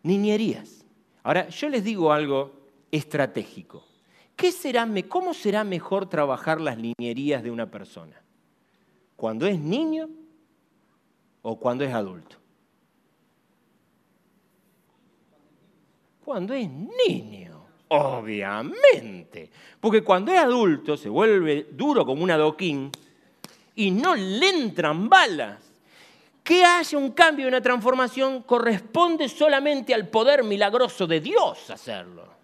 Niñerías. Ahora, yo les digo algo estratégico. ¿Qué será, ¿Cómo será mejor trabajar las niñerías de una persona? ¿Cuando es niño o cuando es adulto? Cuando es niño, obviamente. Porque cuando es adulto se vuelve duro como un adoquín y no le entran balas. Que haya un cambio, una transformación, corresponde solamente al poder milagroso de Dios hacerlo.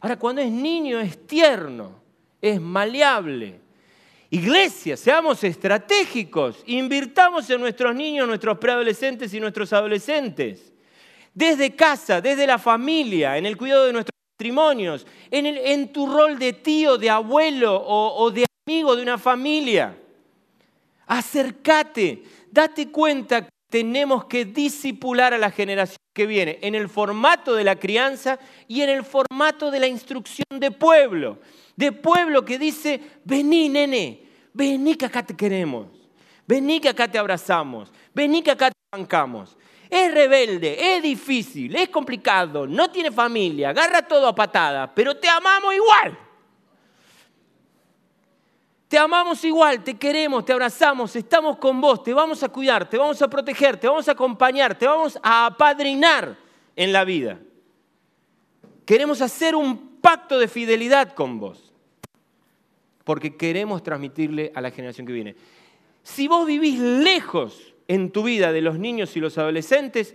Ahora, cuando es niño es tierno, es maleable. Iglesia, seamos estratégicos, invirtamos en nuestros niños, nuestros preadolescentes y nuestros adolescentes. Desde casa, desde la familia, en el cuidado de nuestros matrimonios, en, tu rol de tío, de abuelo o, o de amigo de una familia. Acércate, date cuenta que tenemos que disipular a la generación que viene en el formato de la crianza y en el formato de la instrucción de pueblo. De pueblo que dice, vení nene, vení que acá te queremos, vení que acá te abrazamos, vení que acá te bancamos. Es rebelde, es difícil, es complicado, no tiene familia, agarra todo a patada, pero te amamos igual. Te amamos igual, te queremos, te abrazamos, estamos con vos, te vamos a cuidar, te vamos a proteger, te vamos a acompañar, te vamos a apadrinar en la vida. Queremos hacer un pacto de fidelidad con vos, porque queremos transmitirle a la generación que viene. Si vos vivís lejos en tu vida de los niños y los adolescentes,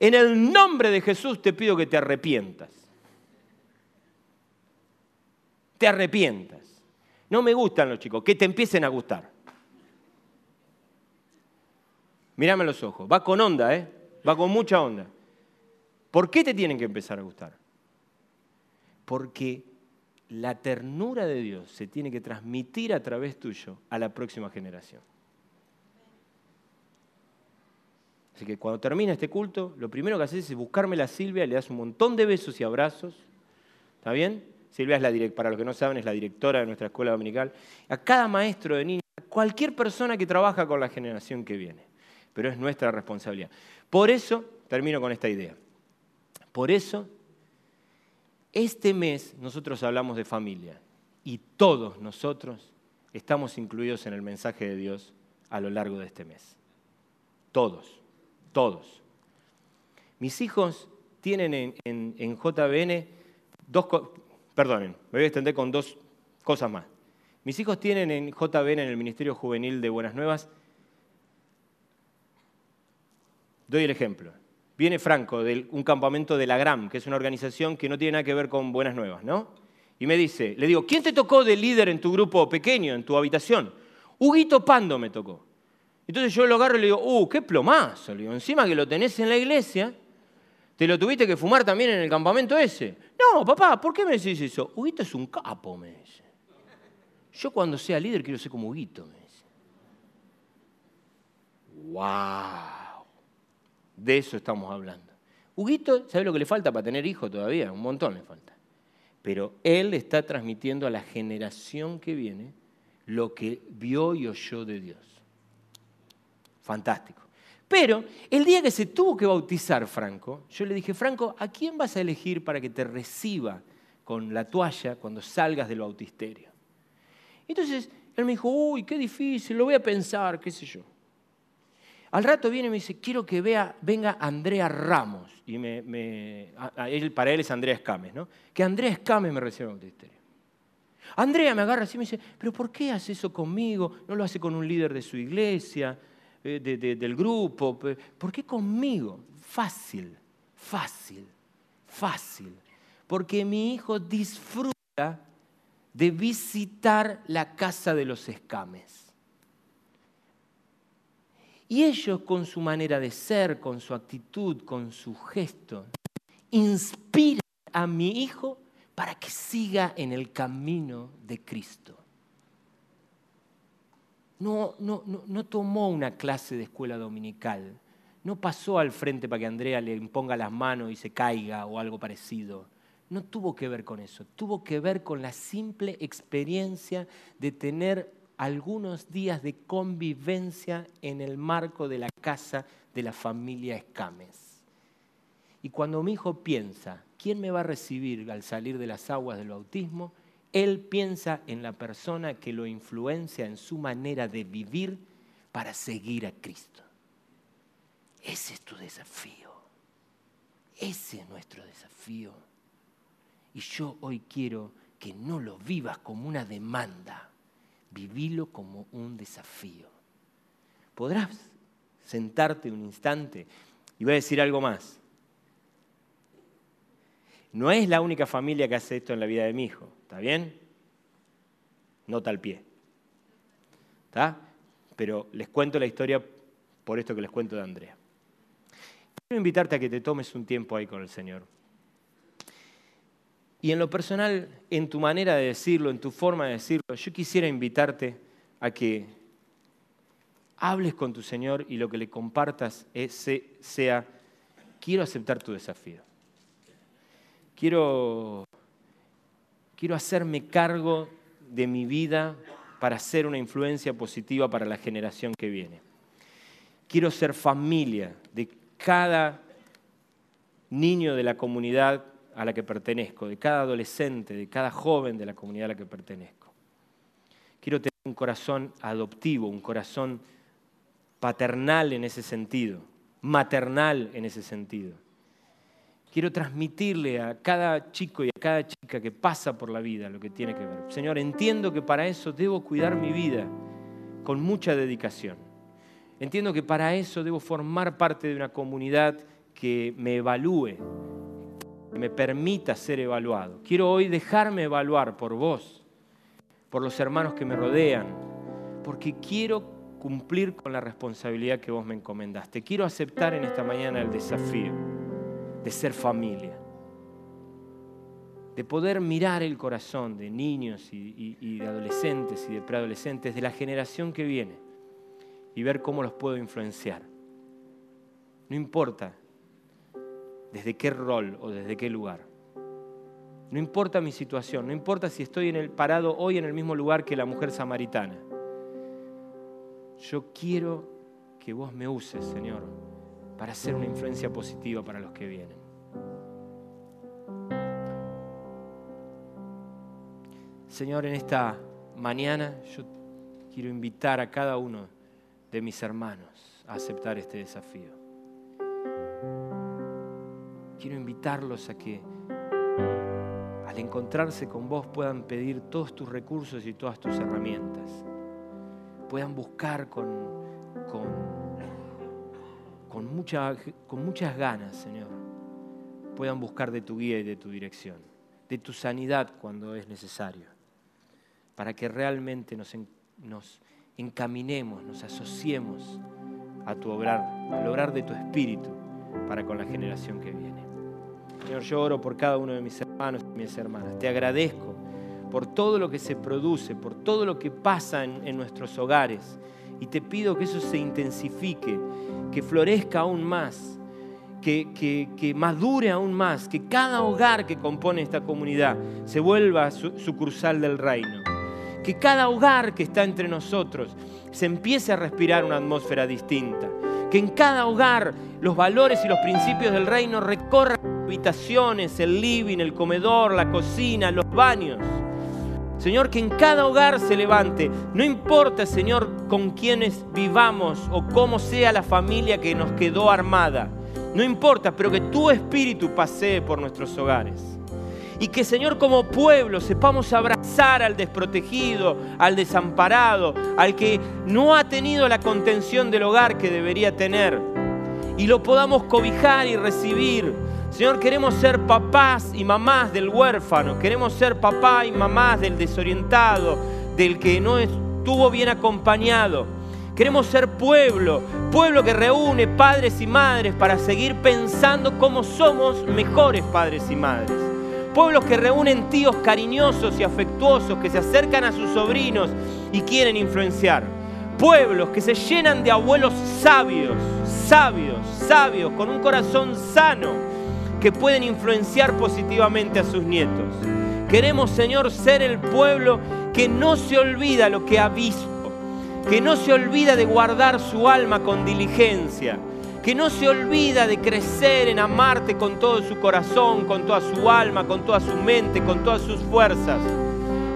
en el nombre de Jesús te pido que te arrepientas. Te arrepientas. No me gustan los chicos, que te empiecen a gustar. Mírame los ojos, va con onda, ¿eh? Va con mucha onda. ¿Por qué te tienen que empezar a gustar? Porque la ternura de Dios se tiene que transmitir a través tuyo a la próxima generación. Así que cuando termina este culto, lo primero que haces es buscarme a Silvia, le das un montón de besos y abrazos. ¿Está bien? Silvia es la para los que no saben, es la directora de nuestra escuela dominical. A cada maestro de niños, a cualquier persona que trabaja con la generación que viene. Pero es nuestra responsabilidad. Por eso, termino con esta idea. Por eso, este mes nosotros hablamos de familia y todos nosotros estamos incluidos en el mensaje de Dios a lo largo de este mes. Todos, todos. Mis hijos tienen en, JBN dos perdonen, me voy a extender con dos cosas más. Mis hijos tienen en JBN, en el Ministerio Juvenil de Buenas Nuevas, doy el ejemplo. Viene Franco de un campamento de la GRAM, que es una organización que no tiene nada que ver con Buenas Nuevas, ¿no? Y me dice, le digo, ¿quién te tocó de líder en tu grupo pequeño, en tu habitación? Huguito Pando me tocó. Entonces yo lo agarro y le digo, ¡uh, qué plomazo! Le digo, encima que lo tenés en la iglesia, ¿te lo tuviste que fumar también en el campamento ese? No, papá, ¿por qué me decís eso? Huguito es un capo, me dice. Yo cuando sea líder quiero ser como Huguito, me dice. ¡Wow! De eso estamos hablando. Huguito, ¿sabe lo que le falta para tener hijo todavía? Un montón le falta. Pero él está transmitiendo a la generación que viene lo que vio y oyó de Dios. Fantástico. Pero el día que se tuvo que bautizar Franco, yo le dije, Franco, ¿a quién vas a elegir para que te reciba con la toalla cuando salgas del bautisterio? Entonces él me dijo, uy, qué difícil, lo voy a pensar, qué sé yo. Al rato viene y me dice, quiero que vea, venga Andrea Ramos. Y para él es Andrea Escames, ¿no? Que Andrea Escames me reciba el bautisterio. Andrea me agarra así y me dice, pero ¿por qué hace eso conmigo? No lo hace con un líder de su iglesia, eh, del grupo. ¿Por qué conmigo? Fácil, fácil, fácil. Porque mi hijo disfruta de visitar la casa de los escames. Y ellos con su manera de ser, con su actitud, con su gesto, inspiran a mi hijo para que siga en el camino de Cristo. No, no, no, tomó una clase de escuela dominical, no pasó al frente para que Andrea le imponga las manos y se caiga o algo parecido. No tuvo que ver con eso, tuvo que ver con la simple experiencia de tener algunos días de convivencia en el marco de la casa de la familia Escames. Y cuando mi hijo piensa, ¿quién me va a recibir al salir de las aguas del bautismo? Él piensa en la persona que lo influencia en su manera de vivir para seguir a Cristo. Ese es tu desafío. Ese es nuestro desafío. Y yo hoy quiero que no lo vivas como una demanda vivilo como un desafío. Podrás sentarte un instante y voy a decir algo más. No es la única familia que hace esto en la vida de mi hijo, ¿está bien? Nota al pie. ¿Está? Pero les cuento la historia por esto que les cuento de Andrea. Quiero invitarte a que te tomes un tiempo ahí con el Señor. Y en lo personal, en tu manera de decirlo, en tu forma de decirlo, yo quisiera invitarte a que hables con tu Señor y lo que le compartas sea, quiero aceptar tu desafío. Quiero, quiero hacerme cargo de mi vida para ser una influencia positiva para la generación que viene. Quiero ser familia de cada niño de la comunidad a la que pertenezco, de cada adolescente, de cada joven de la comunidad a la que pertenezco. Quiero tener un corazón adoptivo, un corazón paternal en ese sentido, maternal en ese sentido. Quiero transmitirle a cada chico y a cada chica que pasa por la vida lo que tiene que ver. Señor, entiendo que para eso debo cuidar mi vida con mucha dedicación. Entiendo que para eso debo formar parte de una comunidad que me evalúe, me permita ser evaluado. Quiero hoy dejarme evaluar por vos, por los hermanos que me rodean, porque quiero cumplir con la responsabilidad que vos me encomendaste. Quiero aceptar en esta mañana el desafío de ser familia, de poder mirar el corazón de niños y, de adolescentes y de preadolescentes de la generación que viene y ver cómo los puedo influenciar. No importa desde qué rol o desde qué lugar. No importa mi situación, no importa si estoy en el, parado hoy en el mismo lugar que la mujer samaritana. Yo quiero que vos me uses, Señor, para ser una influencia positiva para los que vienen. Señor, en esta mañana yo quiero invitar a cada uno de mis hermanos a aceptar este desafío. Quiero invitarlos a que al encontrarse con vos puedan pedir todos tus recursos y todas tus herramientas. Puedan buscar con, con con, con muchas ganas, Señor. Puedan buscar de tu guía y de tu dirección, de tu sanidad cuando es necesario, para que realmente nos, nos encaminemos, nos asociemos a tu obrar, al obrar de tu espíritu para con la generación que viene. Señor, yo oro por cada uno de mis hermanos y mis hermanas. Te agradezco por todo lo que se produce, por todo lo que pasa en, nuestros hogares. Y te pido que eso se intensifique, que florezca aún más, que, que, madure aún más, que cada hogar que compone esta comunidad se vuelva sucursal del reino. Que cada hogar que está entre nosotros se empiece a respirar una atmósfera distinta. Que en cada hogar los valores y los principios del reino recorran habitaciones, el living, el comedor, la cocina, los baños. Señor, que en cada hogar se levante. No importa, Señor, con quiénes vivamos o cómo sea la familia que nos quedó armada. No importa, pero que tu espíritu pasee por nuestros hogares. Y que Señor como pueblo sepamos abrazar al desprotegido, al desamparado, al que no ha tenido la contención del hogar que debería tener. Y lo podamos cobijar y recibir. Señor, queremos ser papás y mamás del huérfano, queremos ser papá y mamás del desorientado, del que no estuvo bien acompañado. Queremos ser pueblo, pueblo que reúne padres y madres para seguir pensando cómo somos mejores padres y madres. Pueblos que reúnen tíos cariñosos y afectuosos que se acercan a sus sobrinos y quieren influenciar. Pueblos que se llenan de abuelos sabios, sabios, sabios, con un corazón sano, que pueden influenciar positivamente a sus nietos. Queremos, Señor, ser el pueblo que no se olvida lo que ha visto, que no se olvida de guardar su alma con diligencia, que no se olvida de crecer en amarte con todo su corazón, con toda su alma, con toda su mente, con todas sus fuerzas,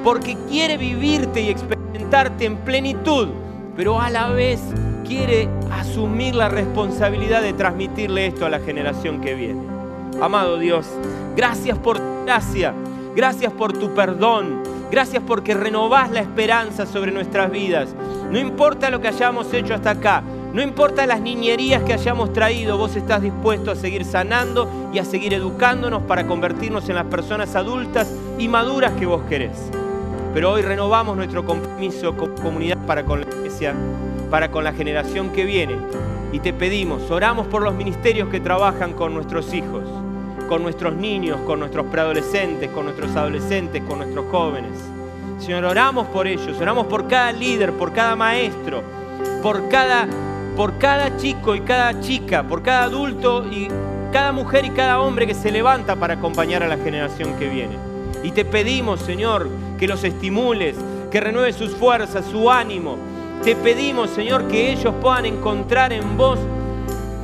porque quiere vivirte y experimentarte en plenitud, pero a la vez quiere asumir la responsabilidad de transmitirle esto a la generación que viene. Amado Dios, gracias por tu gracia, gracias por tu perdón, gracias porque renovás la esperanza sobre nuestras vidas. No importa lo que hayamos hecho hasta acá, no importa las niñerías que hayamos traído, vos estás dispuesto a seguir sanando y a seguir educándonos para convertirnos en las personas adultas y maduras que vos querés. Pero hoy renovamos nuestro compromiso como comunidad para con la iglesia, para con la generación que viene. Y te pedimos, oramos por los ministerios que trabajan con nuestros hijos, con nuestros niños, con nuestros preadolescentes, con nuestros adolescentes, con nuestros jóvenes. Señor, oramos por ellos, oramos por cada líder, por cada maestro, por cada por cada chico y cada chica, por cada adulto y cada mujer y cada hombre que se levanta para acompañar a la generación que viene. Y te pedimos, Señor, que los estimules, que renueve sus fuerzas, su ánimo. Te pedimos, Señor, que ellos puedan encontrar en vos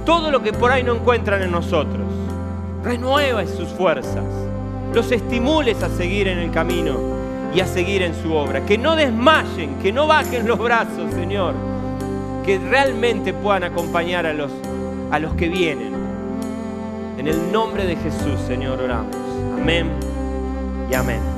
todo lo que por ahí no encuentran en nosotros. Renueva sus fuerzas. Los estimules a seguir en el camino y a seguir en su obra. Que no desmayen, que no bajen los brazos, Señor que realmente puedan acompañar a los, a los que vienen. En el nombre de Jesús, Señor, oramos. Amén y amén.